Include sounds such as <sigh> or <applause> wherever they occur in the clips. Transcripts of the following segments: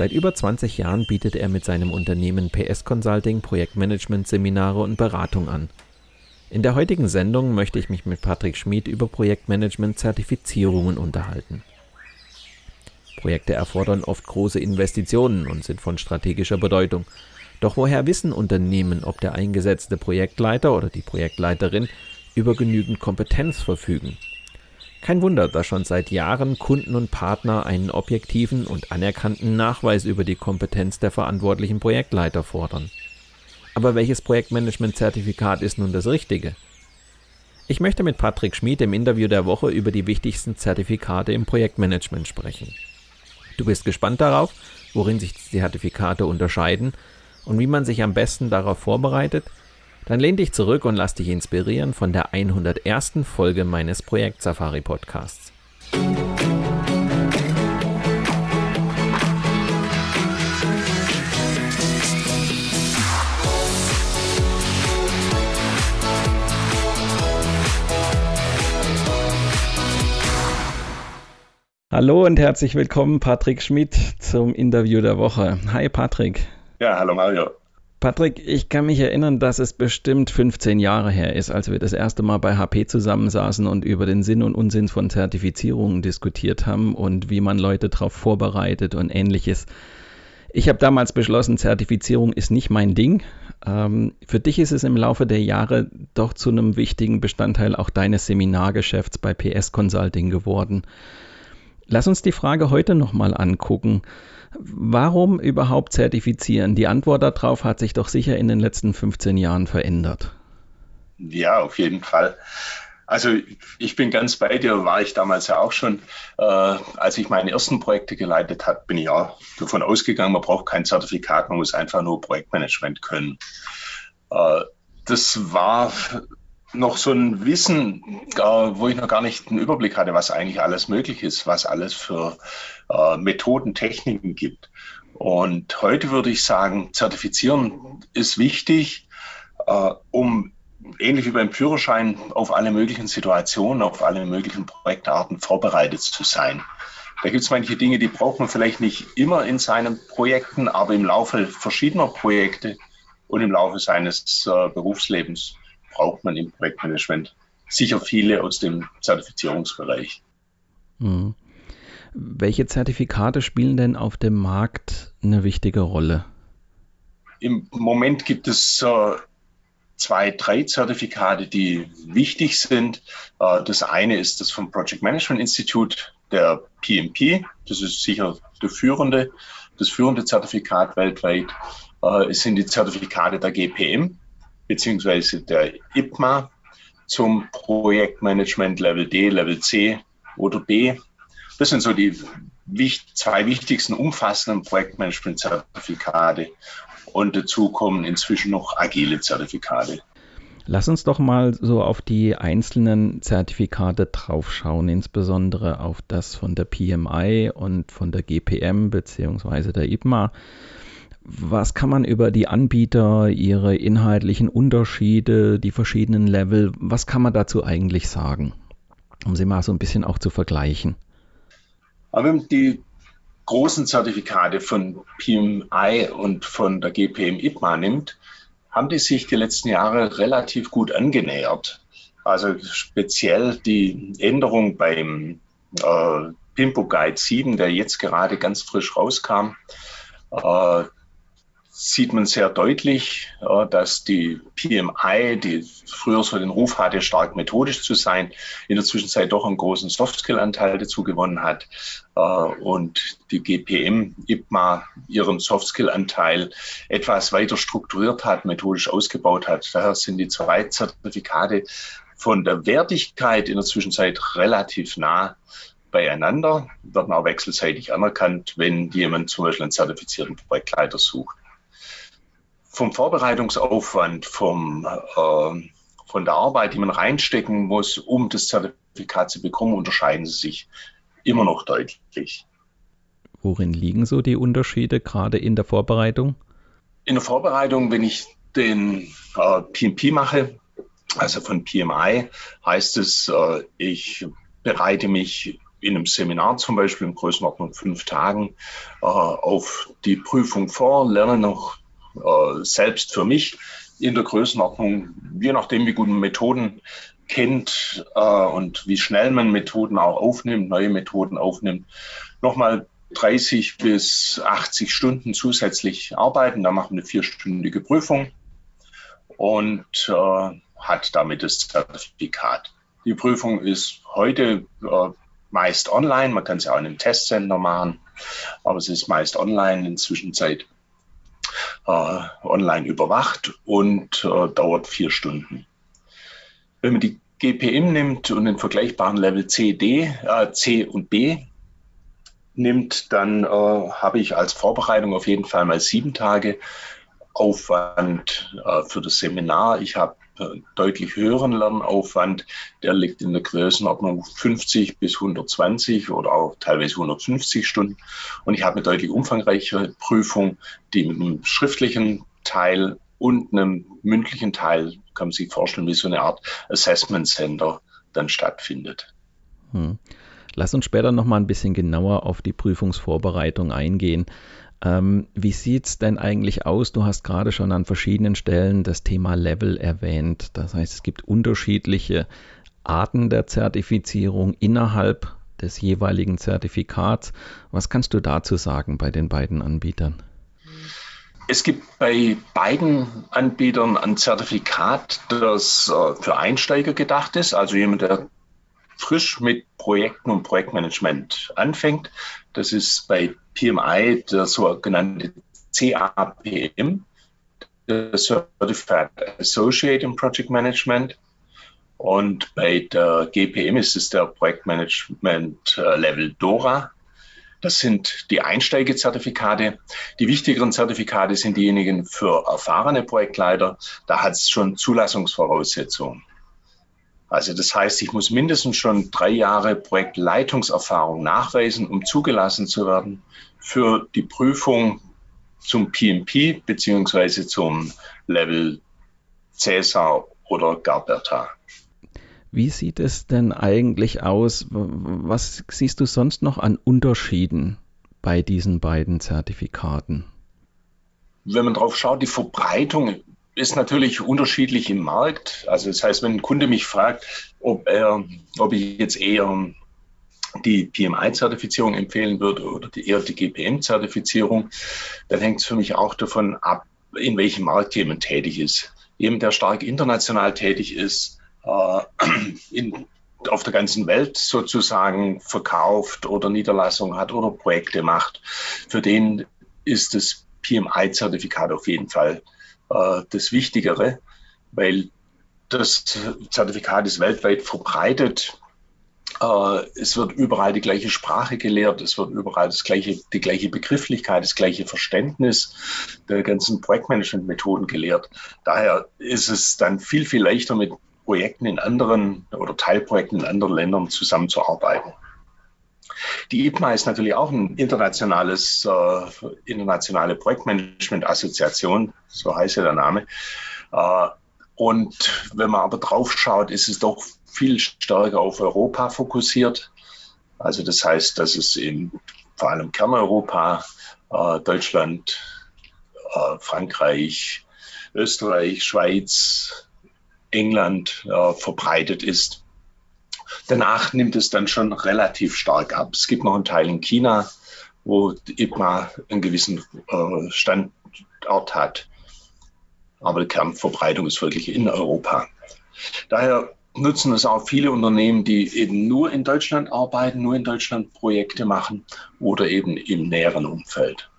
Seit über 20 Jahren bietet er mit seinem Unternehmen PS Consulting Projektmanagement-Seminare und Beratung an. In der heutigen Sendung möchte ich mich mit Patrick Schmid über Projektmanagement-Zertifizierungen unterhalten. Projekte erfordern oft große Investitionen und sind von strategischer Bedeutung. Doch woher wissen Unternehmen, ob der eingesetzte Projektleiter oder die Projektleiterin über genügend Kompetenz verfügen? Kein Wunder, dass schon seit Jahren Kunden und Partner einen objektiven und anerkannten Nachweis über die Kompetenz der verantwortlichen Projektleiter fordern. Aber welches Projektmanagement-Zertifikat ist nun das richtige? Ich möchte mit Patrick Schmid im Interview der Woche über die wichtigsten Zertifikate im Projektmanagement sprechen. Du bist gespannt darauf, worin sich die Zertifikate unterscheiden und wie man sich am besten darauf vorbereitet – dann lehn dich zurück und lass dich inspirieren von der 101. Folge meines Projekt Safari Podcasts. Hallo und herzlich willkommen, Patrick Schmidt, zum Interview der Woche. Hi, Patrick. Ja, hallo Mario. Patrick, ich kann mich erinnern, dass es bestimmt 15 Jahre her ist, als wir das erste Mal bei HP zusammensaßen und über den Sinn und Unsinn von Zertifizierungen diskutiert haben und wie man Leute darauf vorbereitet und ähnliches. Ich habe damals beschlossen, Zertifizierung ist nicht mein Ding. Ähm, für dich ist es im Laufe der Jahre doch zu einem wichtigen Bestandteil auch deines Seminargeschäfts bei PS Consulting geworden. Lass uns die Frage heute nochmal angucken. Warum überhaupt zertifizieren? Die Antwort darauf hat sich doch sicher in den letzten 15 Jahren verändert. Ja, auf jeden Fall. Also ich bin ganz bei dir, war ich damals ja auch schon. Äh, als ich meine ersten Projekte geleitet habe, bin ich auch davon ausgegangen, man braucht kein Zertifikat, man muss einfach nur Projektmanagement können. Äh, das war noch so ein Wissen, äh, wo ich noch gar nicht einen Überblick hatte, was eigentlich alles möglich ist, was alles für äh, Methoden, Techniken gibt. Und heute würde ich sagen, zertifizieren ist wichtig, äh, um ähnlich wie beim Führerschein auf alle möglichen Situationen, auf alle möglichen Projektarten vorbereitet zu sein. Da gibt es manche Dinge, die braucht man vielleicht nicht immer in seinen Projekten, aber im Laufe verschiedener Projekte und im Laufe seines Berufslebens braucht man im Projektmanagement sicher viele aus dem Zertifizierungsbereich. Mhm. Welche Zertifikate spielen denn auf dem Markt eine wichtige Rolle? Im Moment gibt es äh, zwei, drei Zertifikate, die wichtig sind. Äh, das eine ist das vom Project Management Institute, der PMP. Das ist sicher der führende, das führende Zertifikat weltweit. Äh, es sind die Zertifikate der GPM beziehungsweise der IPMA zum Projektmanagement Level D, Level C oder B. Das sind so die zwei wichtigsten umfassenden Projektmanagement-Zertifikate. Und dazu kommen inzwischen noch agile Zertifikate. Lass uns doch mal so auf die einzelnen Zertifikate draufschauen, insbesondere auf das von der PMI und von der GPM bzw. der IPMA. Was kann man über die Anbieter, ihre inhaltlichen Unterschiede, die verschiedenen Level, was kann man dazu eigentlich sagen? Um sie mal so ein bisschen auch zu vergleichen. Aber wenn man die großen Zertifikate von PMI und von der GPM IPMA nimmt, haben die sich die letzten Jahre relativ gut angenähert. Also speziell die Änderung beim äh, Pimpo Guide 7, der jetzt gerade ganz frisch rauskam, äh, sieht man sehr deutlich, dass die PMI, die früher so den Ruf hatte, stark methodisch zu sein, in der Zwischenzeit doch einen großen Softskill-Anteil dazu gewonnen hat äh, und die GPM IPMA ihren Softskill-Anteil etwas weiter strukturiert hat, methodisch ausgebaut hat. Daher sind die zwei Zertifikate von der Wertigkeit in der Zwischenzeit relativ nah beieinander, werden auch wechselseitig anerkannt, wenn jemand zum Beispiel einen zertifizierten Projektleiter sucht. Vom Vorbereitungsaufwand, vom, äh, von der Arbeit, die man reinstecken muss, um das Zertifikat zu bekommen, unterscheiden sie sich immer noch deutlich. Worin liegen so die Unterschiede gerade in der Vorbereitung? In der Vorbereitung, wenn ich den äh, PMP mache, also von PMI, heißt es, äh, ich bereite mich in einem Seminar zum Beispiel in Größenordnung fünf Tagen äh, auf die Prüfung vor, lerne noch äh, selbst für mich in der Größenordnung, je nachdem, wie gut man Methoden kennt äh, und wie schnell man Methoden auch aufnimmt, neue Methoden aufnimmt, nochmal 30 bis 80 Stunden zusätzlich arbeiten. Da machen wir eine vierstündige Prüfung und äh, hat damit das Zertifikat. Die Prüfung ist heute äh, meist online. Man kann ja auch in einem Testcenter machen, aber es ist meist online in Zwischenzeit äh, online überwacht und äh, dauert vier Stunden. Wenn man die GPM nimmt und den vergleichbaren Level C, D, äh, C und B nimmt, dann äh, habe ich als Vorbereitung auf jeden Fall mal sieben Tage Aufwand äh, für das Seminar. Ich habe deutlich höheren Lernaufwand. Der liegt in der Größenordnung 50 bis 120 oder auch teilweise 150 Stunden. Und ich habe eine deutlich umfangreichere Prüfung, die mit einem schriftlichen Teil und einem mündlichen Teil, kann man sich vorstellen, wie so eine Art Assessment Center dann stattfindet. Hm. Lass uns später noch mal ein bisschen genauer auf die Prüfungsvorbereitung eingehen. Ähm, wie sieht es denn eigentlich aus? Du hast gerade schon an verschiedenen Stellen das Thema Level erwähnt. Das heißt, es gibt unterschiedliche Arten der Zertifizierung innerhalb des jeweiligen Zertifikats. Was kannst du dazu sagen bei den beiden Anbietern? Es gibt bei beiden Anbietern ein Zertifikat, das äh, für Einsteiger gedacht ist, also jemand, der frisch mit Projekten und Projektmanagement anfängt. Das ist bei PMI der sogenannte CAPM, der Certified Associate in Project Management. Und bei der GPM ist es der Projektmanagement äh, Level DORA. Das sind die Einsteigezertifikate. Die wichtigeren Zertifikate sind diejenigen für erfahrene Projektleiter. Da hat es schon Zulassungsvoraussetzungen. Also das heißt, ich muss mindestens schon drei Jahre Projektleitungserfahrung nachweisen, um zugelassen zu werden für die Prüfung zum PMP beziehungsweise zum Level Cäsar oder Garberta. Wie sieht es denn eigentlich aus? Was siehst du sonst noch an Unterschieden bei diesen beiden Zertifikaten? Wenn man drauf schaut, die Verbreitung ist natürlich unterschiedlich im Markt. Also das heißt, wenn ein Kunde mich fragt, ob er, ob ich jetzt eher die PMI-Zertifizierung empfehlen würde oder die, eher die GPM-Zertifizierung, dann hängt es für mich auch davon ab, in welchem Markt jemand tätig ist. Jemand, der stark international tätig ist, äh, in, auf der ganzen Welt sozusagen verkauft oder Niederlassungen hat oder Projekte macht, für den ist das PMI-Zertifikat auf jeden Fall äh, das Wichtigere, weil das Zertifikat ist weltweit verbreitet. Äh, es wird überall die gleiche Sprache gelehrt, es wird überall das gleiche, die gleiche Begrifflichkeit, das gleiche Verständnis der ganzen Projektmanagement-Methoden gelehrt. Daher ist es dann viel, viel leichter mit Projekten in anderen oder Teilprojekten in anderen Ländern zusammenzuarbeiten. Die IPMA ist natürlich auch ein internationales, äh, internationale Projektmanagement-Assoziation, so heißt ja der Name. Äh, und wenn man aber drauf schaut, ist es doch viel stärker auf Europa fokussiert. Also das heißt, dass es in vor allem Kerneuropa, äh, Deutschland, äh, Frankreich, Österreich, Schweiz, England äh, verbreitet ist. Danach nimmt es dann schon relativ stark ab. Es gibt noch einen Teil in China, wo IPMA einen gewissen äh, Stand, Standort hat. Aber die Kernverbreitung ist wirklich in Europa. Daher nutzen es auch viele Unternehmen, die eben nur in Deutschland arbeiten, nur in Deutschland Projekte machen oder eben im näheren Umfeld.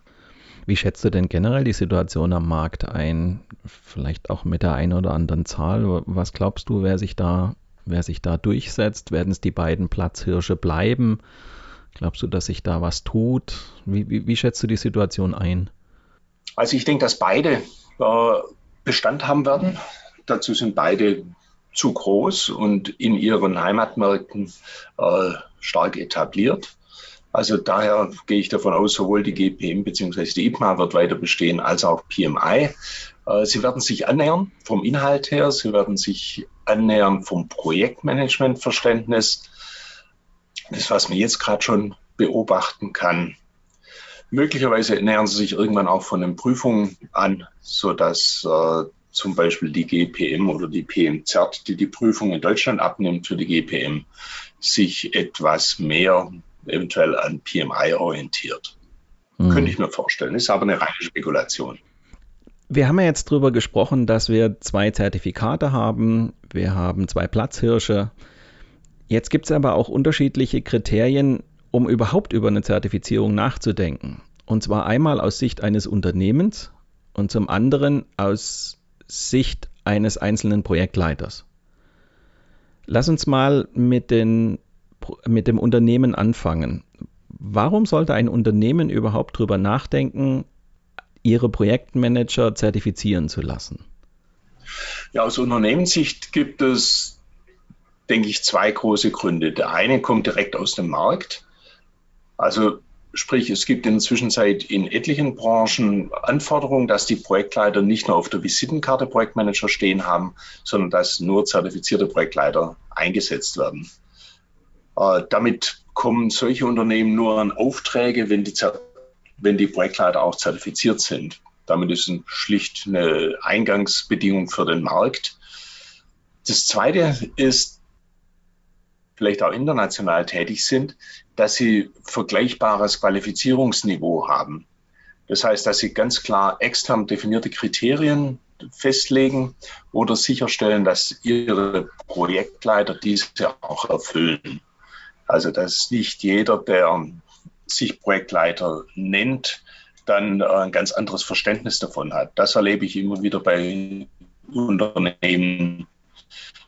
Wie schätzt du denn generell die Situation am Markt ein? Vielleicht auch mit der einen oder anderen Zahl. Was glaubst du, wer sich da, wer sich da durchsetzt? Werden es die beiden Platzhirsche bleiben? Glaubst du, dass sich da was tut? Wie, wie, wie schätzt du die Situation ein? Also ich denke, dass beide äh, Bestand haben werden. Dazu sind beide zu groß und in ihren Heimatmärkten äh, stark etabliert. Also daher gehe ich davon aus, sowohl die GPM bzw. die IPMA wird weiter bestehen, als auch PMI. Äh, sie werden sich annähern vom Inhalt her, sie werden sich annähern vom Projektmanagementverständnis. Das, was man jetzt gerade schon beobachten kann. Möglicherweise nähern sie sich irgendwann auch von den Prüfungen an, sodass äh, zum Beispiel die GPM oder die PMZ, die die Prüfung in Deutschland abnimmt für die GPM, sich etwas mehr eventuell an PMI orientiert. Mhm. Könnte ich mir vorstellen, ist aber eine reine Spekulation. Wir haben ja jetzt darüber gesprochen, dass wir zwei Zertifikate haben, wir haben zwei Platzhirsche. Jetzt gibt es aber auch unterschiedliche Kriterien, um überhaupt über eine Zertifizierung nachzudenken. Und zwar einmal aus Sicht eines Unternehmens und zum anderen aus Sicht eines einzelnen Projektleiters. Lass uns mal mit, den, mit dem Unternehmen anfangen. Warum sollte ein Unternehmen überhaupt darüber nachdenken, ihre Projektmanager zertifizieren zu lassen? Ja, aus Unternehmenssicht gibt es, denke ich, zwei große Gründe. Der eine kommt direkt aus dem Markt. Also Sprich, es gibt in der Zwischenzeit in etlichen Branchen Anforderungen, dass die Projektleiter nicht nur auf der Visitenkarte Projektmanager stehen haben, sondern dass nur zertifizierte Projektleiter eingesetzt werden. Äh, damit kommen solche Unternehmen nur an Aufträge, wenn die, wenn die Projektleiter auch zertifiziert sind. Damit ist es schlicht eine Eingangsbedingung für den Markt. Das Zweite ist, vielleicht auch international tätig sind, dass sie vergleichbares Qualifizierungsniveau haben. Das heißt, dass sie ganz klar extern definierte Kriterien festlegen oder sicherstellen, dass ihre Projektleiter diese auch erfüllen. Also dass nicht jeder, der sich Projektleiter nennt, dann ein ganz anderes Verständnis davon hat. Das erlebe ich immer wieder bei Unternehmen,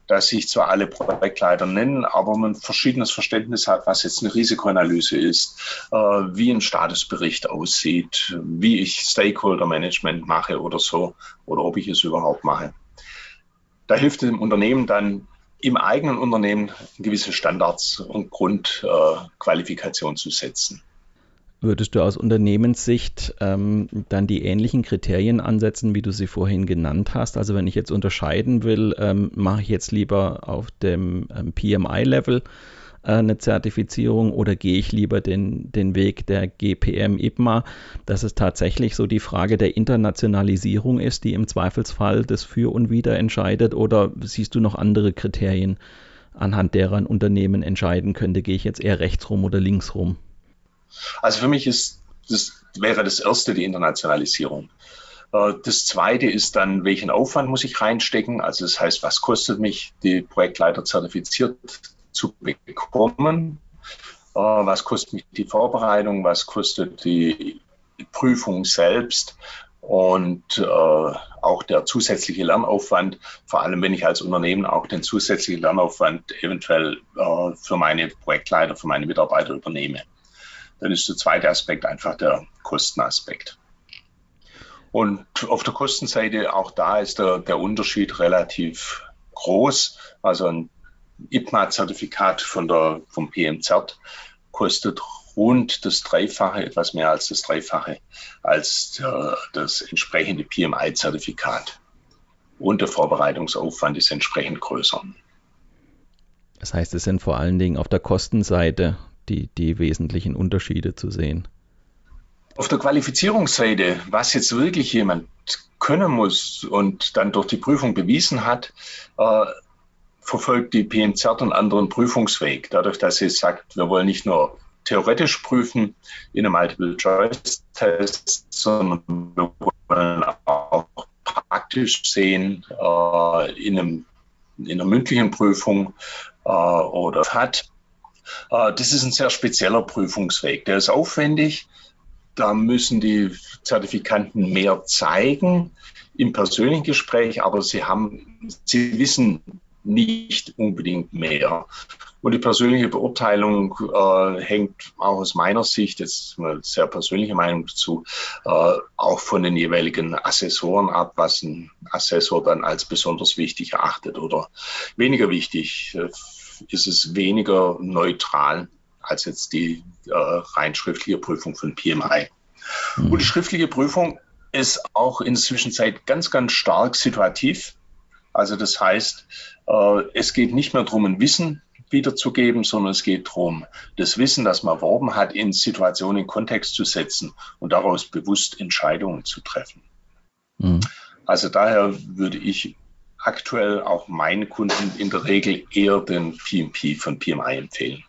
dass sich zwar alle Projektleiter nennen, aber man ein verschiedenes Verständnis hat, was jetzt eine Risikoanalyse ist, äh, wie ein Statusbericht aussieht, wie ich Stakeholder Management mache oder so, oder ob ich es überhaupt mache. Da hilft dem Unternehmen dann im eigenen Unternehmen gewisse Standards und Grundqualifikationen äh, zu setzen. Würdest du aus Unternehmenssicht ähm, dann die ähnlichen Kriterien ansetzen, wie du sie vorhin genannt hast? Also wenn ich jetzt unterscheiden will, ähm, mache ich jetzt lieber auf dem ähm, PMI-Level äh, eine Zertifizierung oder gehe ich lieber den, den Weg der GPM IPMA, dass es tatsächlich so die Frage der Internationalisierung ist, die im Zweifelsfall das Für und Wider entscheidet? Oder siehst du noch andere Kriterien, anhand derer ein Unternehmen entscheiden könnte, gehe ich jetzt eher rechts rum oder links rum? Also für mich ist das wäre das erste die Internationalisierung. Äh, das zweite ist dann, welchen Aufwand muss ich reinstecken? Also das heißt, was kostet mich, die Projektleiter zertifiziert zu bekommen? Äh, was kostet mich die Vorbereitung? Was kostet die Prüfung selbst? Und äh, auch der zusätzliche Lernaufwand, vor allem wenn ich als Unternehmen auch den zusätzlichen Lernaufwand eventuell für meine Projektleiter, für meine Mitarbeiter übernehme. Dann ist der zweite Aspekt einfach der Kostenaspekt. Und auf der Kostenseite, auch da ist der, der Unterschied relativ groß. Also ein IPMA-Zertifikat vom PMZ kostet rund das Dreifache, etwas mehr als das Dreifache, als der, das entsprechende PMI-Zertifikat. Und der Vorbereitungsaufwand ist entsprechend größer. Das heißt, es sind vor allen Dingen auf der Kostenseite die, die wesentlichen Unterschiede zu sehen. Auf der Qualifizierungsseite, was jetzt wirklich jemand können muss und dann durch die Prüfung bewiesen hat, äh, verfolgt die PNZ einen anderen Prüfungsweg. Dadurch, dass sie sagt, wir wollen nicht nur theoretisch prüfen in einem Multiple-Choice-Test, sondern wir wollen auch praktisch sehen äh, in, einem, in einer mündlichen Prüfung äh, oder hat. Äh, das ist ein sehr spezieller Prüfungsweg. Der ist aufwendig. Da müssen die Zertifikanten mehr zeigen im persönlichen Gespräch, aber sie haben, sie wissen nicht unbedingt mehr. Und die persönliche Beurteilung äh, hängt auch aus meiner Sicht, jetzt eine sehr persönliche Meinung dazu, äh, auch von den jeweiligen Assessoren ab, was ein Assessor dann als besonders wichtig erachtet oder weniger wichtig. Ist es weniger neutral als jetzt die äh, rein schriftliche Prüfung von PMI. Mhm. Und die schriftliche Prüfung ist auch in der Zwischenzeit ganz, ganz stark situativ. Also das heißt, äh, es geht nicht mehr darum, ein Wissen wiederzugeben, sondern es geht darum, das Wissen, das man erworben hat, in Situationen, in Kontext zu setzen und daraus bewusst Entscheidungen zu treffen. Mhm. Also daher würde ich aktuell auch meinen Kunden in der Regel eher den PMP von PMI empfehlen.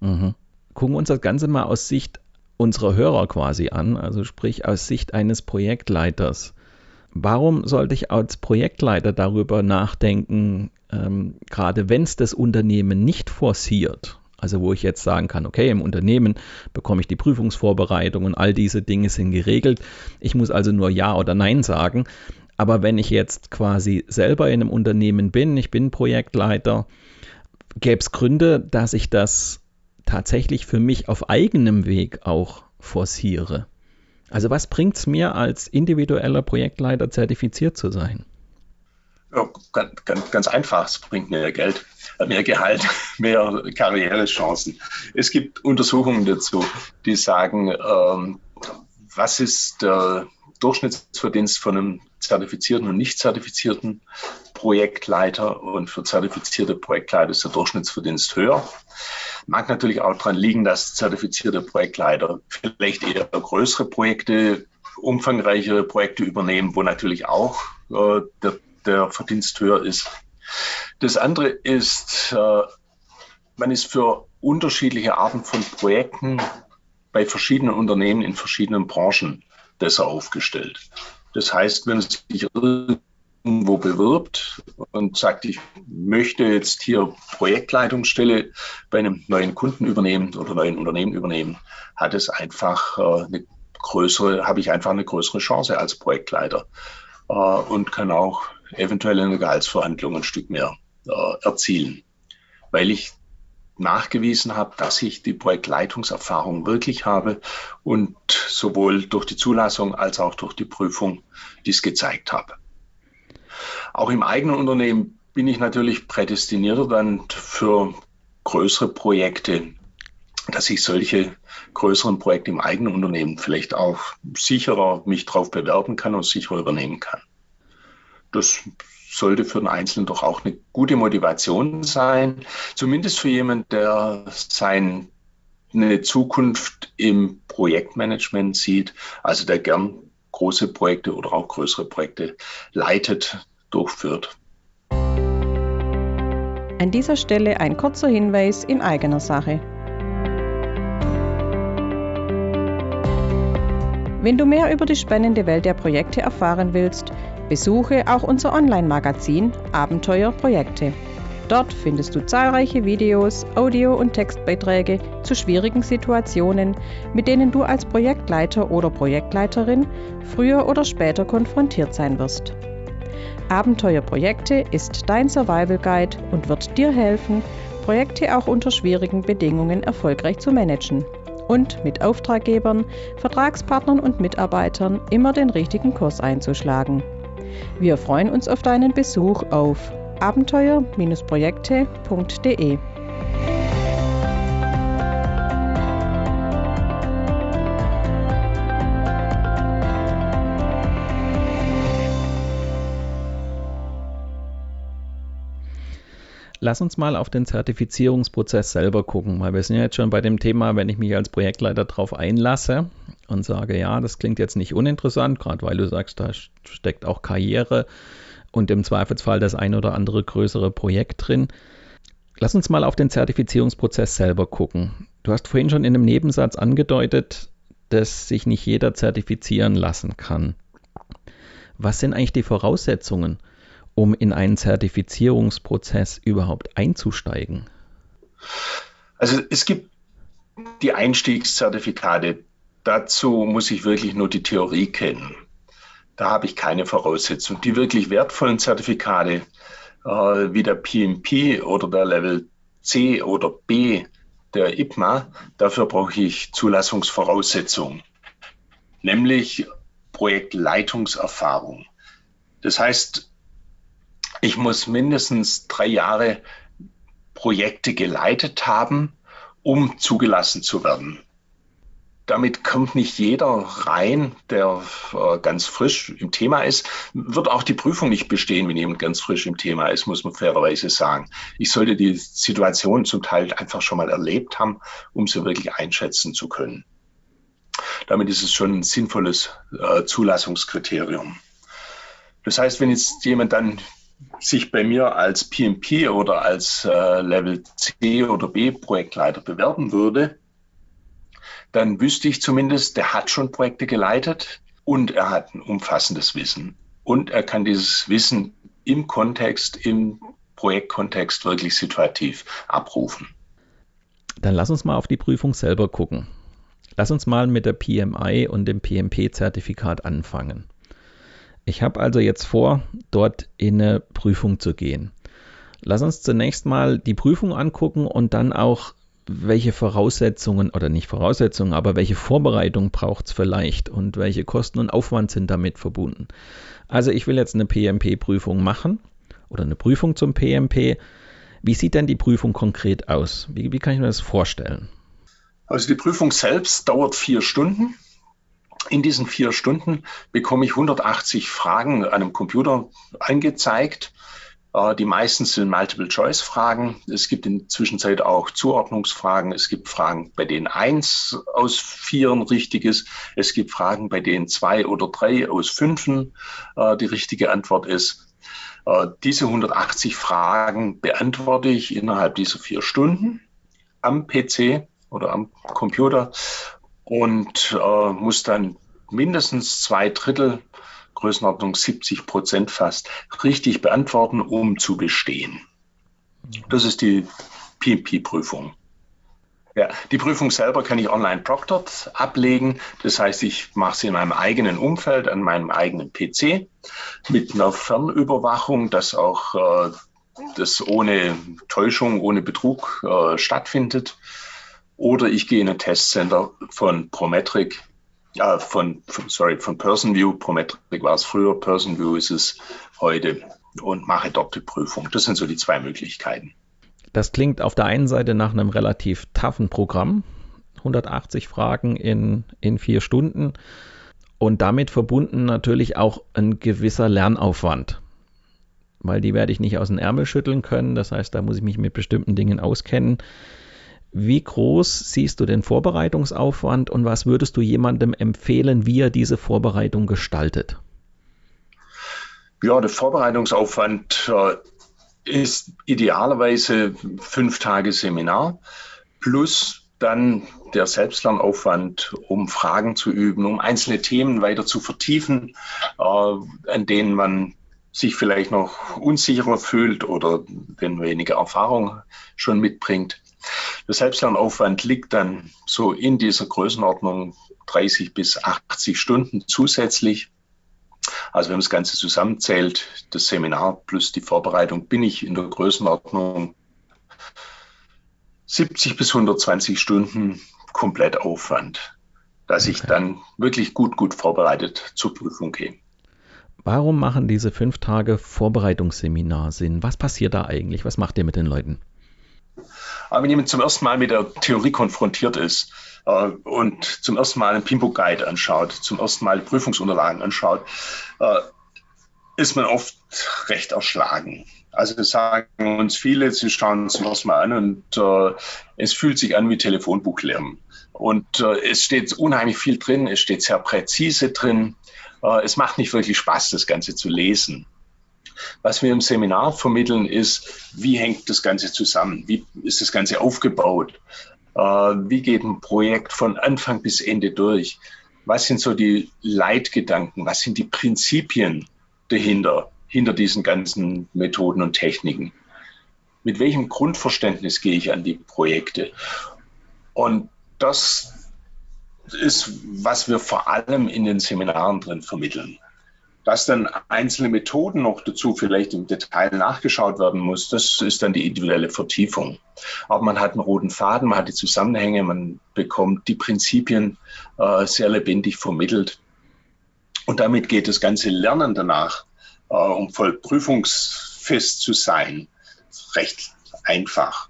Mhm. Gucken wir uns das Ganze mal aus Sicht unserer Hörer quasi an, also sprich aus Sicht eines Projektleiters. Warum sollte ich als Projektleiter darüber nachdenken, ähm, gerade wenn es das Unternehmen nicht forciert, also wo ich jetzt sagen kann, okay, im Unternehmen bekomme ich die Prüfungsvorbereitung und all diese Dinge sind geregelt. Ich muss also nur Ja oder Nein sagen. Aber wenn ich jetzt quasi selber in einem Unternehmen bin, ich bin Projektleiter, gäbe es Gründe, dass ich das tatsächlich für mich auf eigenem Weg auch forciere. Also was bringt es mir als individueller Projektleiter zertifiziert zu sein? Ja, ganz, ganz, ganz einfach, es bringt mehr Geld, mehr Gehalt, <laughs> mehr Karrierechancen. Es gibt Untersuchungen dazu, die sagen, ähm, was ist der Durchschnittsverdienst von einem zertifizierten und nicht zertifizierten Projektleiter und für zertifizierte Projektleiter ist der Durchschnittsverdienst höher. Mag natürlich auch daran liegen, dass zertifizierte Projektleiter vielleicht eher größere Projekte, umfangreichere Projekte übernehmen, wo natürlich auch äh, der der Verdienst höher ist. Das andere ist, äh, man ist für unterschiedliche Arten von Projekten bei verschiedenen Unternehmen in verschiedenen Branchen besser aufgestellt. Das heißt, wenn es sich irgendwo bewirbt und sagt, ich möchte jetzt hier Projektleitungsstelle bei einem neuen Kunden übernehmen oder neuen Unternehmen übernehmen, hat es einfach äh, eine größere, habe ich einfach eine größere Chance als Projektleiter äh, und kann auch eventuell in der Gehaltsverhandlung ein Stück mehr äh, erzielen, weil ich nachgewiesen habe, dass ich die Projektleitungserfahrung wirklich habe und sowohl durch die Zulassung als auch durch die Prüfung dies gezeigt habe. Auch im eigenen Unternehmen bin ich natürlich prädestinierter dann für größere Projekte, dass ich solche größeren Projekte im eigenen Unternehmen vielleicht auch sicherer mich darauf bewerben kann und sicherer übernehmen kann das sollte für den Einzelnen doch auch eine gute Motivation sein, zumindest für jemanden, der seine Zukunft im Projektmanagement sieht, also der gern große Projekte oder auch größere Projekte leitet, durchführt. An dieser Stelle ein kurzer Hinweis in eigener Sache. Wenn du mehr über die spannende Welt der Projekte erfahren willst, Besuche auch unser Online-Magazin Abenteuer Projekte. Dort findest du zahlreiche Videos, Audio- und Textbeiträge zu schwierigen Situationen, mit denen du als Projektleiter oder Projektleiterin früher oder später konfrontiert sein wirst. Abenteuer Projekte ist dein Survival Guide und wird dir helfen, Projekte auch unter schwierigen Bedingungen erfolgreich zu managen und mit Auftraggebern, Vertragspartnern und Mitarbeitern immer den richtigen Kurs einzuschlagen. Wir freuen uns auf deinen Besuch auf abenteuer-projekte.de. Lass uns mal auf den Zertifizierungsprozess selber gucken, weil wir sind ja jetzt schon bei dem Thema, wenn ich mich als Projektleiter darauf einlasse und sage, ja, das klingt jetzt nicht uninteressant, gerade weil du sagst, da steckt auch Karriere und im Zweifelsfall das ein oder andere größere Projekt drin. Lass uns mal auf den Zertifizierungsprozess selber gucken. Du hast vorhin schon in einem Nebensatz angedeutet, dass sich nicht jeder zertifizieren lassen kann. Was sind eigentlich die Voraussetzungen, um in einen Zertifizierungsprozess überhaupt einzusteigen? Also es gibt die Einstiegszertifikate. Dazu muss ich wirklich nur die Theorie kennen. Da habe ich keine Voraussetzung. Die wirklich wertvollen Zertifikate äh, wie der PMP oder der Level C oder B der IPMA, dafür brauche ich Zulassungsvoraussetzungen, nämlich Projektleitungserfahrung. Das heißt, ich muss mindestens drei Jahre Projekte geleitet haben, um zugelassen zu werden damit kommt nicht jeder rein, der äh, ganz frisch im Thema ist. Wird auch die Prüfung nicht bestehen, wenn jemand ganz frisch im Thema ist, muss man fairerweise sagen. Ich sollte die Situation zum Teil einfach schon mal erlebt haben, um sie wirklich einschätzen zu können. Damit ist es schon ein sinnvolles äh, Zulassungskriterium. Das heißt, wenn jetzt jemand dann sich bei mir als PMP oder als äh, Level C oder B Projektleiter bewerben würde, dann wüsste ich zumindest, der hat schon Projekte geleitet und er hat ein umfassendes Wissen. Und er kann dieses Wissen im Kontext, im Projektkontext wirklich situativ abrufen. Dann lass uns mal auf die Prüfung selber gucken. Lass uns mal mit der PMI und dem PMP-Zertifikat anfangen. Ich habe also jetzt vor, dort in eine Prüfung zu gehen. Lass uns zunächst mal die Prüfung angucken und dann auch welche Voraussetzungen oder nicht Voraussetzungen, aber welche Vorbereitung braucht es vielleicht und welche Kosten und Aufwand sind damit verbunden. Also ich will jetzt eine PMP-Prüfung machen oder eine Prüfung zum PMP. Wie sieht denn die Prüfung konkret aus? Wie, wie kann ich mir das vorstellen? Also die Prüfung selbst dauert vier Stunden. In diesen vier Stunden bekomme ich 180 Fragen einem Computer angezeigt äh, die meisten sind Multiple-Choice-Fragen. Es gibt in der Zwischenzeit auch Zuordnungsfragen. Es gibt Fragen, bei denen eins aus vieren richtig ist. Es gibt Fragen, bei denen zwei oder drei aus fünfen äh, die richtige Antwort ist. Äh, diese 180 Fragen beantworte ich innerhalb dieser vier Stunden am PC oder am Computer und muss dann mindestens zwei Drittel Größenordnung 70 Prozent fast, richtig beantworten, um zu bestehen. Das ist die PMP-Prüfung. Ja, die Prüfung selber kann ich online proctored ablegen. Das heißt, ich mache sie in meinem eigenen Umfeld, an meinem eigenen PC mit einer Fernüberwachung, dass auch äh, das ohne Täuschung, ohne Betrug äh, stattfindet. Oder ich gehe in ein Testcenter von Prometric ja, von, von, sorry, von Person View, Prometric war es früher, Person View ist es heute und mache dort die Prüfung. Das sind so die zwei Möglichkeiten. Das klingt auf der einen Seite nach einem relativ toughen Programm. 180 Fragen in, in vier Stunden und damit verbunden natürlich auch ein gewisser Lernaufwand, weil die werde ich nicht aus dem Ärmel schütteln können. Das heißt, da muss ich mich mit bestimmten Dingen auskennen. Wie groß siehst du den Vorbereitungsaufwand und was würdest du jemandem empfehlen, wie er diese Vorbereitung gestaltet? Ja, der Vorbereitungsaufwand äh, ist idealerweise fünf Tage Seminar plus dann der Selbstlernaufwand, um Fragen zu üben, um einzelne Themen weiter zu vertiefen, äh, an denen man sich vielleicht noch unsicherer fühlt oder den weniger Erfahrung schon mitbringt. Der Selbstlernaufwand liegt dann so in dieser Größenordnung 30 bis 80 Stunden zusätzlich. Also wenn man das Ganze zusammenzählt, das Seminar plus die Vorbereitung, bin ich in der Größenordnung 70 bis 120 Stunden komplett Aufwand, dass ich dann wirklich gut, gut vorbereitet zur Prüfung gehe. Warum machen diese fünf Tage Vorbereitungsseminar Sinn? Was passiert da eigentlich? Was macht ihr mit den Leuten? Aber wenn jemand zum ersten Mal mit der Theorie konfrontiert ist äh, und zum ersten Mal einen Pimbo Guide anschaut, zum ersten Mal Prüfungsunterlagen anschaut, äh, ist man oft recht erschlagen. Also das sagen uns viele, sie schauen zum ersten Mal an und äh, es fühlt sich an wie Telefonbuchlärm. Und äh, es steht unheimlich viel drin, es steht sehr präzise drin. Äh, es macht nicht wirklich Spaß, das Ganze zu lesen. Was wir im Seminar vermitteln, ist, wie hängt das Ganze zusammen? Wie ist das Ganze aufgebaut? Äh, wie geht ein Projekt von Anfang bis Ende durch? Was sind so die Leitgedanken? Was sind die Prinzipien dahinter, hinter diesen ganzen Methoden und Techniken? Mit welchem Grundverständnis gehe ich an die Projekte? Und das ist, was wir vor allem in den Seminaren drin vermitteln. Dass dann einzelne Methoden noch dazu vielleicht im Detail nachgeschaut werden muss, das ist dann die individuelle Vertiefung. Aber man hat einen roten Faden, man hat die Zusammenhänge, man bekommt die Prinzipien äh, sehr lebendig vermittelt. Und damit geht das ganze Lernen danach, äh, um voll prüfungsfest zu sein, recht einfach.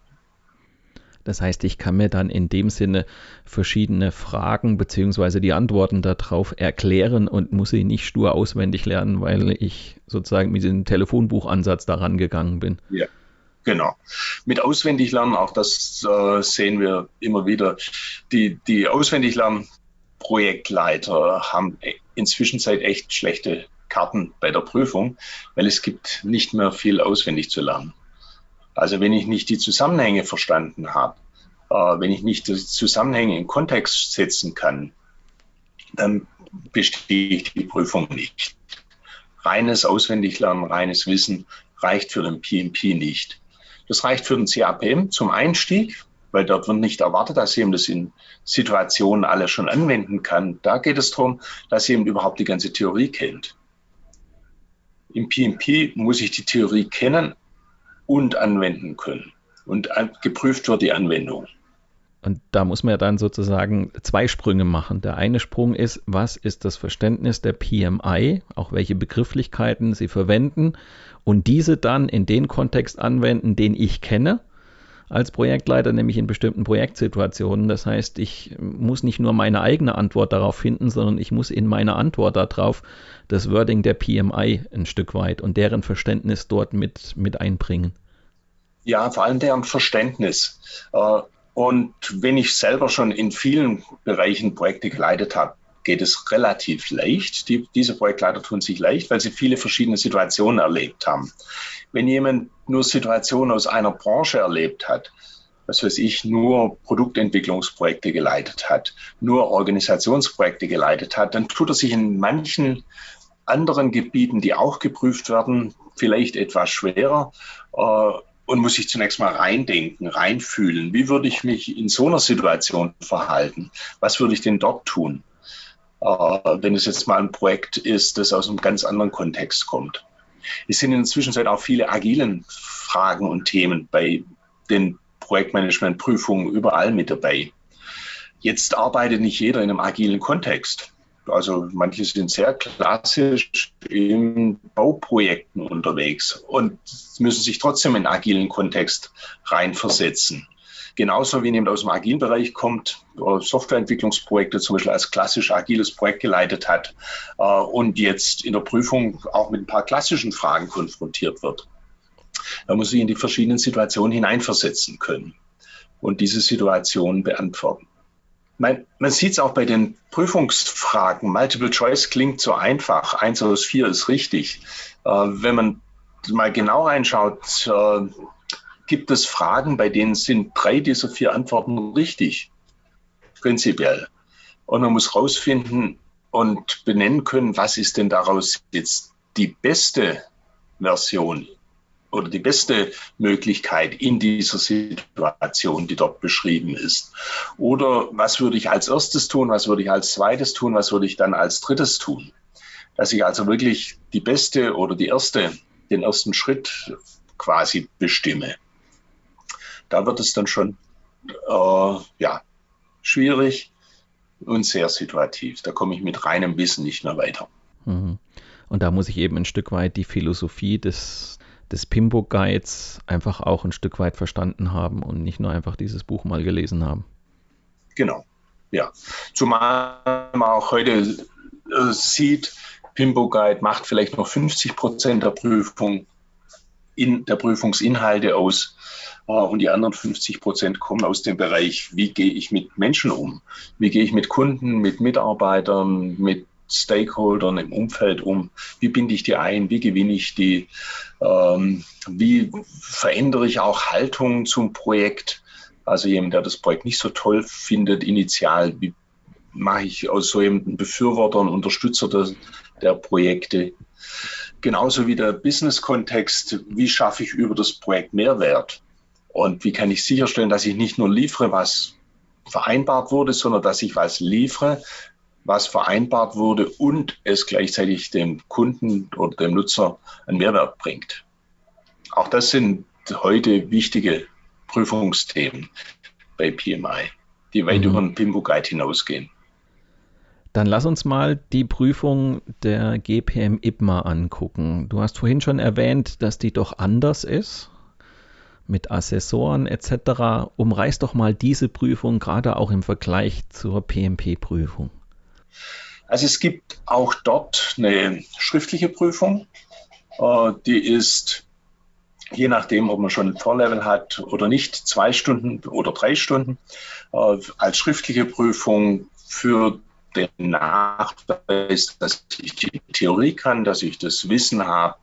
Das heißt, ich kann mir dann in dem Sinne verschiedene Fragen bzw. die Antworten darauf erklären und muss sie nicht stur auswendig lernen, weil ich sozusagen mit dem Telefonbuchansatz daran gegangen bin. Ja. Genau. Mit Auswendiglernen, auch das äh, sehen wir immer wieder. Die, die Auswendiglernen-Projektleiter haben inzwischen echt schlechte Karten bei der Prüfung, weil es gibt nicht mehr viel auswendig zu lernen. Also wenn ich nicht die Zusammenhänge verstanden habe, äh, wenn ich nicht die Zusammenhänge in Kontext setzen kann, dann bestehe ich die Prüfung nicht. Reines Auswendiglernen, reines Wissen reicht für den PMP nicht. Das reicht für den CAPM zum Einstieg, weil dort wird nicht erwartet, dass jemand das in Situationen alle schon anwenden kann. Da geht es darum, dass jemand überhaupt die ganze Theorie kennt. Im PMP muss ich die Theorie kennen, und anwenden können. Und geprüft wird die Anwendung. Und da muss man ja dann sozusagen zwei Sprünge machen. Der eine Sprung ist, was ist das Verständnis der PMI, auch welche Begrifflichkeiten sie verwenden und diese dann in den Kontext anwenden, den ich kenne als Projektleiter, nämlich in bestimmten Projektsituationen. Das heißt, ich muss nicht nur meine eigene Antwort darauf finden, sondern ich muss in meiner Antwort darauf das Wording der PMI ein Stück weit und deren Verständnis dort mit, mit einbringen. Ja, vor allem deren Verständnis. Äh, und wenn ich selber schon in vielen Bereichen Projekte geleitet habe, geht es relativ leicht. Die, diese Projektleiter tun sich leicht, weil sie viele verschiedene Situationen erlebt haben. Wenn jemand nur Situationen aus einer Branche erlebt hat, was weiß ich, nur Produktentwicklungsprojekte geleitet hat, nur Organisationsprojekte geleitet hat, dann tut er sich in manchen anderen Gebieten, die auch geprüft werden, vielleicht etwas schwerer äh, und muss sich zunächst mal reindenken, reinfühlen. Wie würde ich mich in so einer Situation verhalten? Was würde ich denn dort tun? Äh, wenn es jetzt mal ein Projekt ist, das aus einem ganz anderen Kontext kommt. Es sind in der Zwischenzeit auch viele agilen Fragen und Themen bei den Projektmanagement-Prüfungen überall mit dabei. Jetzt arbeitet nicht jeder in einem agilen Kontext. Also manche sind sehr klassisch in Bauprojekten unterwegs und müssen sich trotzdem in agilen Kontext reinversetzen. Genauso wie jemand aus dem agilen Bereich kommt, Softwareentwicklungsprojekte zum Beispiel als klassisch agiles Projekt geleitet hat äh, und jetzt in der Prüfung auch mit ein paar klassischen Fragen konfrontiert wird. Da muss ich in die verschiedenen Situationen hineinversetzen können und diese Situationen beantworten. Man, man sieht es auch bei den Prüfungsfragen. Multiple Choice klingt so einfach. Eins aus vier ist richtig. Äh, wenn man mal genau reinschaut, äh, gibt es Fragen, bei denen sind drei dieser vier Antworten richtig, prinzipiell. Und man muss herausfinden und benennen können, was ist denn daraus jetzt die beste Version oder die beste Möglichkeit in dieser Situation, die dort beschrieben ist. Oder was würde ich als erstes tun, was würde ich als zweites tun, was würde ich dann als drittes tun. Dass ich also wirklich die beste oder die erste, den ersten Schritt quasi bestimme da wird es dann schon äh, ja, schwierig und sehr situativ. Da komme ich mit reinem Wissen nicht mehr weiter. Mhm. Und da muss ich eben ein Stück weit die Philosophie des, des Pimbo-Guides einfach auch ein Stück weit verstanden haben und nicht nur einfach dieses Buch mal gelesen haben. Genau, ja. Zumal man auch heute äh, sieht, Pimbo Guide macht vielleicht noch 50 Prozent der Prüfung in der Prüfungsinhalte aus. Äh, und die anderen 50 Prozent kommen aus dem Bereich, wie gehe ich mit Menschen um? Wie gehe ich mit Kunden, mit Mitarbeitern, mit Stakeholdern im Umfeld um? Wie binde ich die ein? Wie gewinne ich die? Ähm, wie verändere ich auch Haltung zum Projekt? Also jemand, der das Projekt nicht so toll findet, initial, wie mache ich aus so jemandem Befürworter und Unterstützer der, der Projekte. Genauso wie der Business-Kontext, wie schaffe ich über das Projekt Mehrwert? Und wie kann ich sicherstellen, dass ich nicht nur liefere, was vereinbart wurde, sondern dass ich was liefere, was vereinbart wurde und es gleichzeitig dem Kunden oder dem Nutzer einen Mehrwert bringt. Auch das sind heute wichtige Prüfungsthemen bei PMI, die weit mhm. über den Pimbo Guide hinausgehen. Dann lass uns mal die Prüfung der GPM IPMA angucken. Du hast vorhin schon erwähnt, dass die doch anders ist mit Assessoren etc. Umreiß doch mal diese Prüfung gerade auch im Vergleich zur PMP-Prüfung. Also es gibt auch dort eine schriftliche Prüfung. Äh, die ist je nachdem, ob man schon ein Vorlevel hat oder nicht, zwei Stunden oder drei Stunden äh, als schriftliche Prüfung für den Nachweis, dass ich die Theorie kann, dass ich das Wissen habe,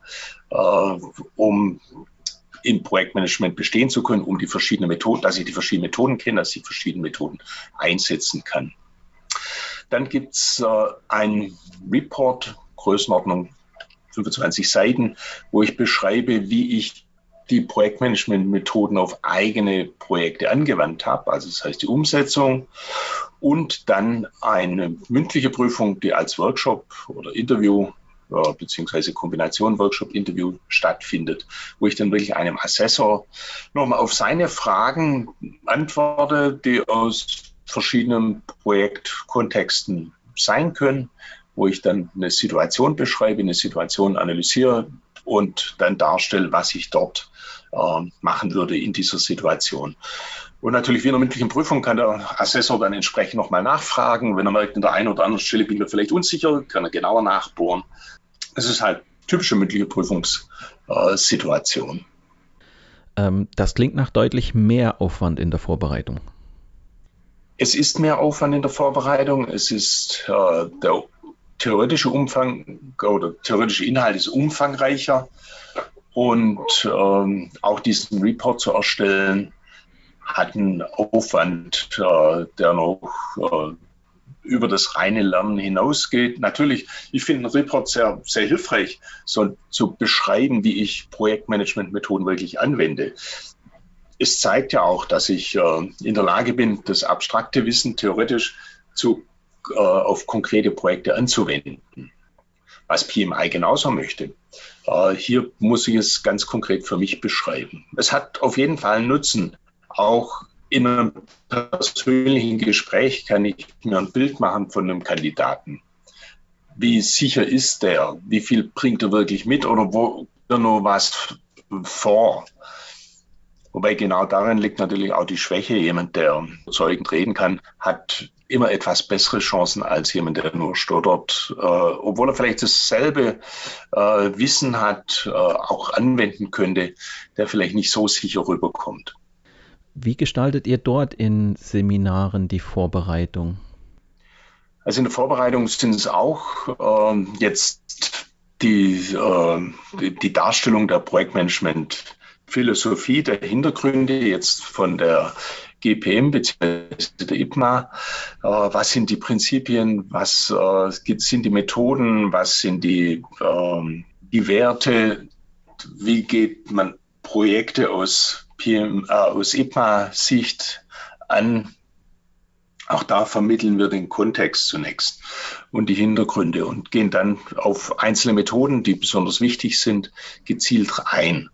äh, um im Projektmanagement bestehen zu können, um die verschiedenen Methoden, dass ich die verschiedenen Methoden kenne, dass ich verschiedene Methoden einsetzen kann. Dann gibt es äh, ein Report, Größenordnung 25 Seiten, wo ich beschreibe, wie ich die Projektmanagement-Methoden auf eigene Projekte angewandt habe, also das heißt die Umsetzung und dann eine mündliche Prüfung, die als Workshop oder Interview äh, beziehungsweise Kombination Workshop-Interview stattfindet, wo ich dann wirklich einem Assessor nochmal auf seine Fragen antworte, die aus verschiedenen Projektkontexten sein können, wo ich dann eine Situation beschreibe, eine Situation analysiere und dann darstelle, was ich dort äh, machen würde in dieser Situation. Und natürlich wie in einer mündlichen Prüfung kann der Assessor dann entsprechend nochmal nachfragen. Wenn er merkt, in der einen oder anderen Stelle bin ich mir vielleicht unsicher, kann er genauer nachbohren. Es ist halt typische mündliche Prüfungssituation. Ähm, das klingt nach deutlich mehr Aufwand in der Vorbereitung. Es ist mehr Aufwand in der Vorbereitung. Es ist äh, der theoretische Umfang oder theoretische Inhalt ist umfangreicher und ähm, auch diesen Report zu erstellen hat einen Aufwand, äh, der noch äh, über das reine Lernen hinausgeht. Natürlich, ich finde einen Report sehr, sehr hilfreich, so zu beschreiben, wie ich Projektmanagement-Methoden wirklich anwende. Es zeigt ja auch, dass ich äh, in der Lage bin, das abstrakte Wissen theoretisch zu, äh, auf konkrete Projekte anzuwenden. Was PMI genauso möchte. Äh, hier muss ich es ganz konkret für mich beschreiben. Es hat auf jeden Fall einen Nutzen, auch in einem persönlichen Gespräch kann ich mir ein Bild machen von einem Kandidaten. Wie sicher ist der? Wie viel bringt er wirklich mit oder wo er nur was vor? Wobei genau darin liegt natürlich auch die Schwäche. Jemand, der überzeugend reden kann, hat immer etwas bessere Chancen als jemand, der nur stottert, äh, obwohl er vielleicht dasselbe äh, Wissen hat, äh, auch anwenden könnte, der vielleicht nicht so sicher rüberkommt. Wie gestaltet ihr dort in Seminaren die Vorbereitung? Also in der Vorbereitung sind es auch äh, jetzt die, äh, die Darstellung der Projektmanagement-Philosophie, der Hintergründe jetzt von der GPM bzw. der IPMA. Äh, was sind die Prinzipien? Was äh, sind die Methoden? Was sind die, ähm, die Werte? Wie geht man Projekte aus PM, äh, aus IPMA-Sicht an. Auch da vermitteln wir den Kontext zunächst und die Hintergründe und gehen dann auf einzelne Methoden, die besonders wichtig sind, gezielt ein.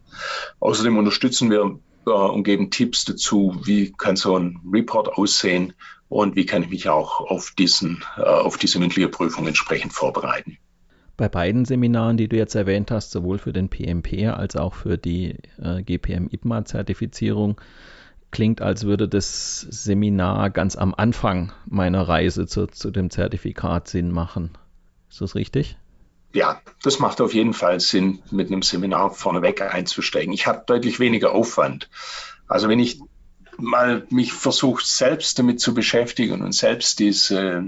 Außerdem unterstützen wir äh, und geben Tipps dazu, wie kann so ein Report aussehen und wie kann ich mich auch auf, diesen, äh, auf diese mündliche Prüfung entsprechend vorbereiten. Bei beiden Seminaren, die du jetzt erwähnt hast, sowohl für den PMP als auch für die äh, GPM-IPMA-Zertifizierung, klingt, als würde das Seminar ganz am Anfang meiner Reise zu, zu dem Zertifikat Sinn machen. Ist das richtig? Ja, das macht auf jeden Fall Sinn, mit einem Seminar vorneweg einzusteigen. Ich habe deutlich weniger Aufwand. Also wenn ich mal mich versuche, selbst damit zu beschäftigen und selbst diese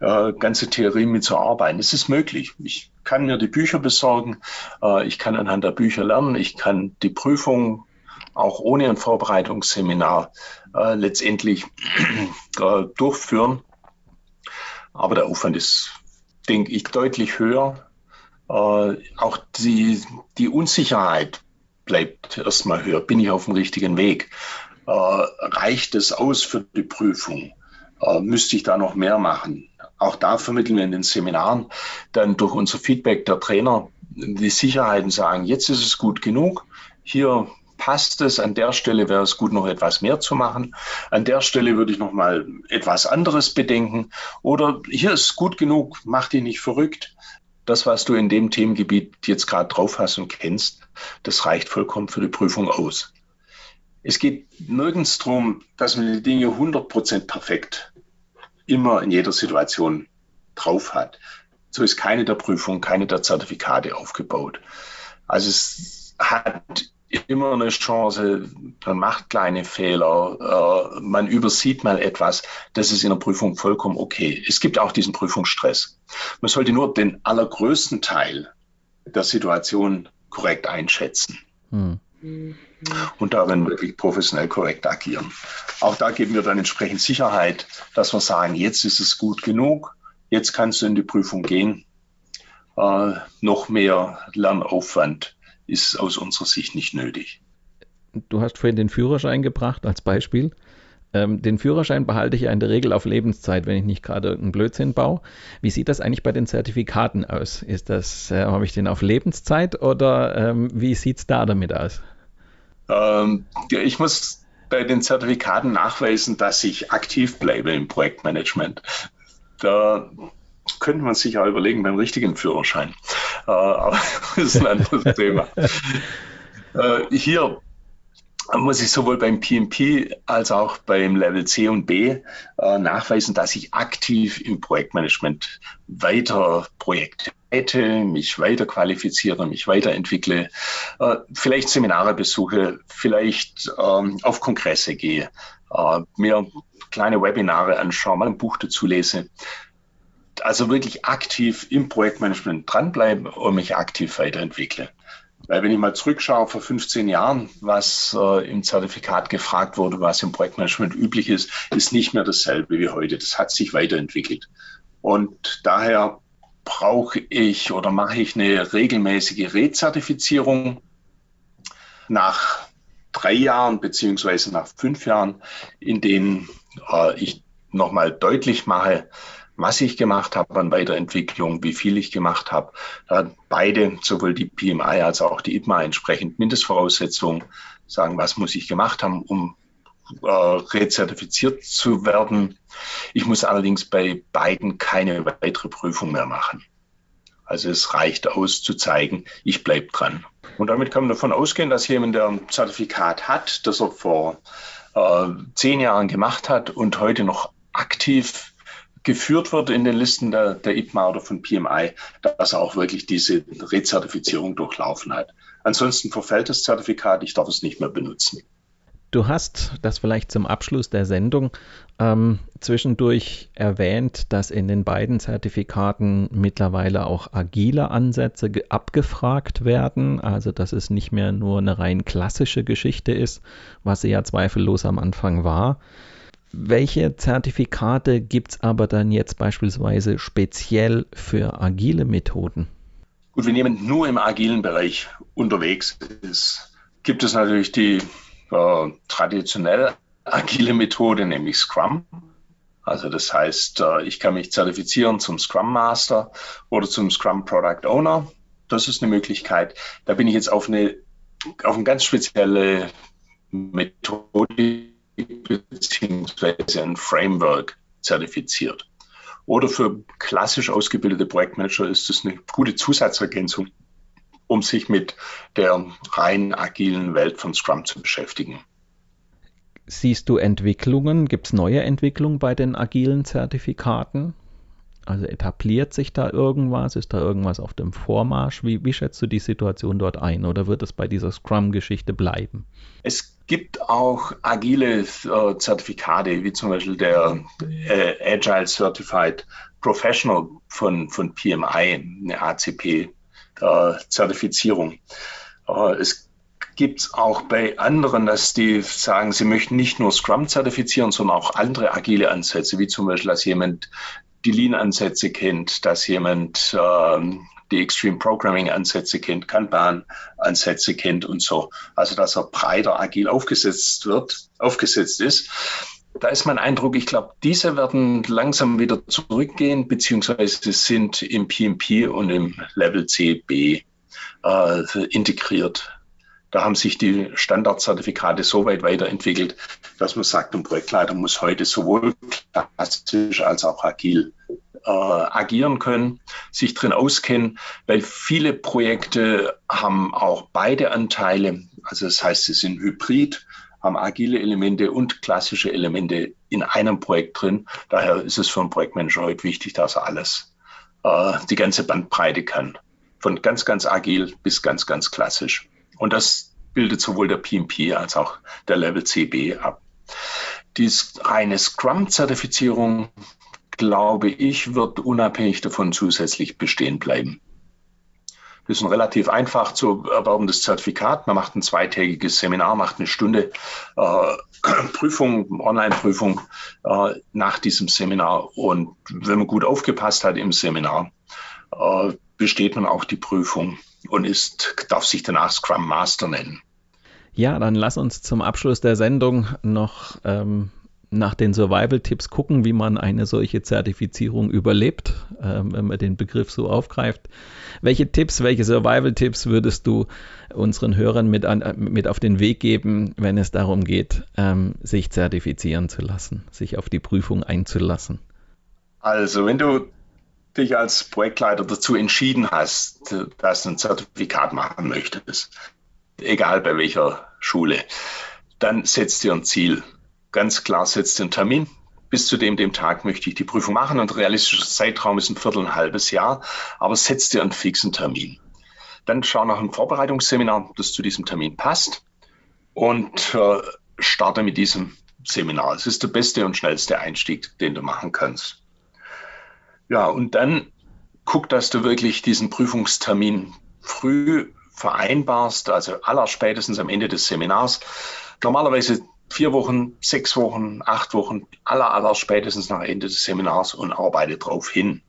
äh, ganze Theorie mitzuarbeiten. Es ist möglich. Ich kann mir die Bücher besorgen, äh, ich kann anhand der Bücher lernen, ich kann die Prüfung auch ohne ein Vorbereitungsseminar äh, letztendlich <clears throat> äh, durchführen. Aber der Aufwand ist, denke ich, deutlich höher. Äh, auch die, die Unsicherheit bleibt erstmal höher. Bin ich auf dem richtigen Weg? Äh, reicht es aus für die Prüfung? Äh, müsste ich da noch mehr machen? Auch da vermitteln wir in den Seminaren dann durch unser Feedback der Trainer die Sicherheiten sagen, jetzt ist es gut genug. Hier passt es. An der Stelle wäre es gut, noch etwas mehr zu machen. An der Stelle würde ich noch mal etwas anderes bedenken. Oder hier ist gut genug, mach dich nicht verrückt. Das, was du in dem Themengebiet jetzt gerade drauf hast und kennst, das reicht vollkommen für die Prüfung aus. Es geht nirgends darum, dass man die Dinge 100% perfekt immer in jeder Situation drauf hat. So ist keine der Prüfungen, keine der Zertifikate aufgebaut. Also es hat immer eine Chance, man macht kleine Fehler, äh, man übersieht mal etwas, das ist in der Prüfung vollkommen okay. Es gibt auch diesen Prüfungsstress. Man sollte nur den allergrößten Teil der Situation korrekt einschätzen. Hm. Und darin wirklich professionell korrekt agieren. Auch da geben wir dann entsprechend Sicherheit, dass wir sagen, jetzt ist es gut genug, jetzt kannst du in die Prüfung gehen. Äh, noch mehr Lernaufwand ist aus unserer Sicht nicht nötig. Du hast vorhin den Führerschein gebracht als Beispiel. Ähm, den Führerschein behalte ich ja in der Regel auf Lebenszeit, wenn ich nicht gerade irgendeinen Blödsinn baue. Wie sieht das eigentlich bei den Zertifikaten aus? Ist das, äh, habe ich den auf Lebenszeit oder ähm, wie sieht es da damit aus? Ähm, ja, ich muss bei den Zertifikaten nachweisen, dass ich aktiv bleibe im Projektmanagement. Da könnte man sich ja überlegen beim richtigen Führerschein. Äh, <laughs> aber das ist ein anderes Thema. <laughs> Äh, hier muss ich sowohl beim PMP als auch beim Level C und B äh, nachweisen, dass ich aktiv im Projektmanagement weiter Projekte leite, mich weiter qualifiziere, mich weiterentwickle, äh, vielleicht Seminare besuche, vielleicht ähm, auf Kongresse gehe, äh, mir kleine Webinare anschaue, mal ein Buch dazu lese also wirklich aktiv im Projektmanagement dranbleiben und mich aktiv weiterentwickle. Weil wenn ich mal zurückschaue vor 15 Jahren, was äh, im Zertifikat gefragt wurde, was im Projektmanagement üblich ist, ist nicht mehr dasselbe wie heute. Das hat sich weiterentwickelt. Und daher brauche ich oder mache ich eine regelmäßige Rezertifizierung nach drei Jahren beziehungsweise nach fünf Jahren, in denen äh, ich nochmal deutlich mache, was ich gemacht habe an Weiterentwicklung, wie viel ich gemacht habe. Da beide, sowohl die PMI als auch die IPMA entsprechend Mindestvoraussetzungen sagen, was muss ich gemacht haben, um äh, rezertifiziert zu werden. Ich muss allerdings bei beiden keine weitere Prüfung mehr machen. Also es reicht aus zu zeigen, ich bleibe dran. Und damit kann man davon ausgehen, dass jemand, der ein Zertifikat hat, das er vor äh, zehn Jahren gemacht hat und heute noch aktiv geführt wird in den Listen der, der IPMA oder von PMI, dass er auch wirklich diese Rezertifizierung durchlaufen hat. Ansonsten verfällt das Zertifikat, ich darf es nicht mehr benutzen. Du hast das vielleicht zum Abschluss der Sendung ähm, zwischendurch erwähnt, dass in den beiden Zertifikaten mittlerweile auch agile Ansätze abgefragt werden, also dass es nicht mehr nur eine rein klassische Geschichte ist, was sie ja zweifellos am Anfang war. Welche Zertifikate gibt es aber dann jetzt beispielsweise speziell für agile Methoden? Gut, wenn jemand nur im agilen Bereich unterwegs ist, gibt es natürlich die äh, traditionell agile Methode, nämlich Scrum. Also das heißt, äh, ich kann mich zertifizieren zum Scrum Master oder zum Scrum Product Owner. Das ist eine Möglichkeit. Da bin ich jetzt auf eine, auf eine ganz spezielle Methode beziehungsweise ein Framework zertifiziert. Oder für klassisch ausgebildete Projektmanager ist es eine gute Zusatzergänzung, um sich mit der rein agilen Welt von Scrum zu beschäftigen. Siehst du Entwicklungen? Gibt es neue Entwicklungen bei den agilen Zertifikaten? Also etabliert sich da irgendwas? Ist da irgendwas auf dem Vormarsch? Wie, wie schätzt du die Situation dort ein? Oder wird es bei dieser Scrum-Geschichte bleiben? Es gibt auch agile äh, Zertifikate, wie zum Beispiel der äh, Agile Certified Professional von, von PMI, eine ACP-Zertifizierung. Äh, es gibt es auch bei anderen, dass die sagen, sie möchten nicht nur Scrum zertifizieren, sondern auch andere agile Ansätze, wie zum Beispiel, dass jemand die Lean-Ansätze kennt, dass jemand ähm, die Extreme Programming-Ansätze kennt, Kanban-Ansätze kennt und so. Also dass er breiter agil aufgesetzt wird, aufgesetzt ist. Da ist mein Eindruck, ich glaube, diese werden langsam wieder zurückgehen, beziehungsweise sind im PMP und im Level CB äh, integriert. Da haben sich die Standardzertifikate so weit weiterentwickelt, dass man sagt, ein Projektleiter muss heute sowohl klassisch als auch agil äh, agieren können, sich drin auskennen, weil viele Projekte haben auch beide Anteile. Also das heißt, sie sind hybrid, haben agile Elemente und klassische Elemente in einem Projekt drin. Daher ist es für einen Projektmanager heute wichtig, dass er alles, äh, die ganze Bandbreite kann. Von ganz, ganz agil bis ganz, ganz klassisch. Und das bildet sowohl der PMP als auch der Level CB ab. Die reine Scrum-Zertifizierung, glaube ich, wird unabhängig davon zusätzlich bestehen bleiben. Das ist ein relativ einfach zu erwerbendes Zertifikat. Man macht ein zweitägiges Seminar, macht eine Stunde äh, <clears throat> Prüfung, Online-Prüfung äh, nach diesem Seminar. Und wenn man gut aufgepasst hat im Seminar, äh, besteht man auch die Prüfung und ist, darf sich danach Scrum Master nennen. Ja, dann lass uns zum Abschluss der Sendung noch ähm, nach den Survival-Tipps gucken, wie man eine solche Zertifizierung überlebt, ähm, wenn man den Begriff so aufgreift. Welche Tipps, welche Survival-Tipps würdest du unseren Hörern mit, an, mit auf den Weg geben, wenn es darum geht, ähm, sich zertifizieren zu lassen, sich auf die Prüfung einzulassen? Also, wenn du dich als Projektleiter dazu entschieden hast, dass du ein Zertifikat machen möchtest, egal bei welcher Schule, dann setzt dir ein Ziel. Ganz klar setzt dir einen Termin. Bis zu dem, dem Tag möchte ich die Prüfung machen und realistischer Zeitraum ist ein Viertel, ein halbes Jahr, aber setzt dir einen fixen Termin. Dann schau nach einem Vorbereitungsseminar, das zu diesem Termin passt und äh, starte mit diesem Seminar. Es ist der beste und schnellste Einstieg, den du machen kannst. Ja, und dann guck, dass du wirklich diesen Prüfungstermin früh vereinbarst, also aller spätestens am Ende des Seminars. Normalerweise vier Wochen, sechs Wochen, acht Wochen, aller, aller spätestens nach Ende des Seminars und arbeite darauf hin.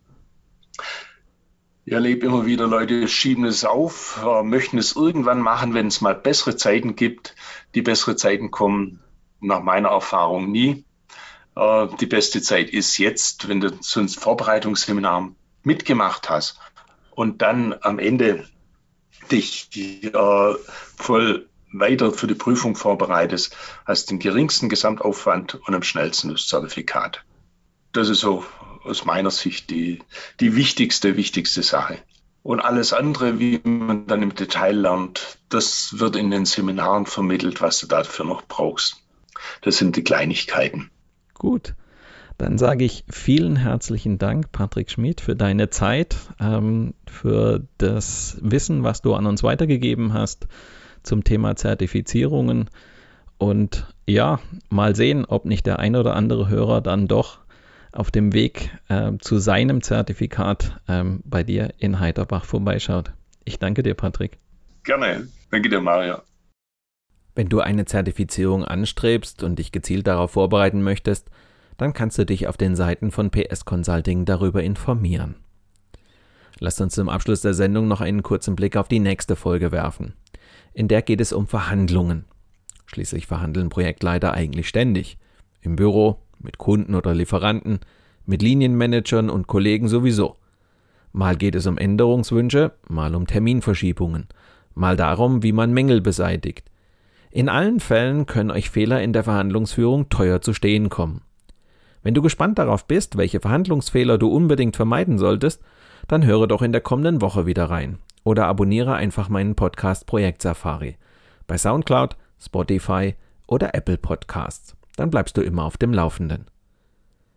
Ich erlebe immer wieder, Leute schieben es auf, äh, möchten es irgendwann machen, wenn es mal bessere Zeiten gibt. Die bessere Zeiten kommen nach meiner Erfahrung nie. Äh, die beste Zeit ist jetzt, wenn du so ein Vorbereitungsseminar mitgemacht hast und dann am Ende dich äh, voll weiter für die Prüfung vorbereitest, hast den geringsten Gesamtaufwand und am schnellsten das Zertifikat. Das ist so aus meiner Sicht die, die wichtigste, wichtigste Sache. Und alles andere, wie man dann im Detail lernt, das wird in den Seminaren vermittelt, was du dafür noch brauchst. Das sind die Kleinigkeiten. Gut. Dann sage ich vielen herzlichen Dank, Patrick Schmid, für deine Zeit, ähm, für das Wissen, was du an uns weitergegeben hast zum Thema Zertifizierungen. Und ja, mal sehen, ob nicht der ein oder andere Hörer dann doch auf dem Weg äh, zu seinem Zertifikat ähm, bei dir in Heiterbach vorbeischaut. Ich danke dir, Patrick. Gerne. Danke dir, Mario. Wenn du eine Zertifizierung anstrebst und dich gezielt darauf vorbereiten möchtest, dann kannst du dich auf den Seiten von PS Consulting darüber informieren. Lasst uns zum Abschluss der Sendung noch einen kurzen Blick auf die nächste Folge werfen. In der geht es um Verhandlungen. Schließlich verhandeln Projektleiter eigentlich ständig. Im Büro, mit Kunden oder Lieferanten, mit Linienmanagern und Kollegen sowieso. Mal geht es um Änderungswünsche, mal um Terminverschiebungen, mal darum, wie man Mängel beseitigt, in allen Fällen können euch Fehler in der Verhandlungsführung teuer zu stehen kommen. Wenn du gespannt darauf bist, welche Verhandlungsfehler du unbedingt vermeiden solltest, dann höre doch in der kommenden Woche wieder rein oder abonniere einfach meinen Podcast Projekt Safari bei SoundCloud, Spotify oder Apple Podcasts. Dann bleibst du immer auf dem Laufenden.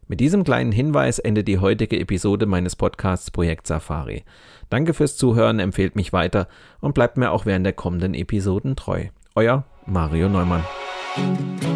Mit diesem kleinen Hinweis endet die heutige Episode meines Podcasts Projekt Safari. Danke fürs Zuhören, empfehlt mich weiter und bleibt mir auch während der kommenden Episoden treu. Euer Mario Neumann.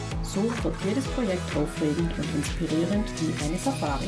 So wird jedes Projekt aufregend und inspirierend wie eine Safari.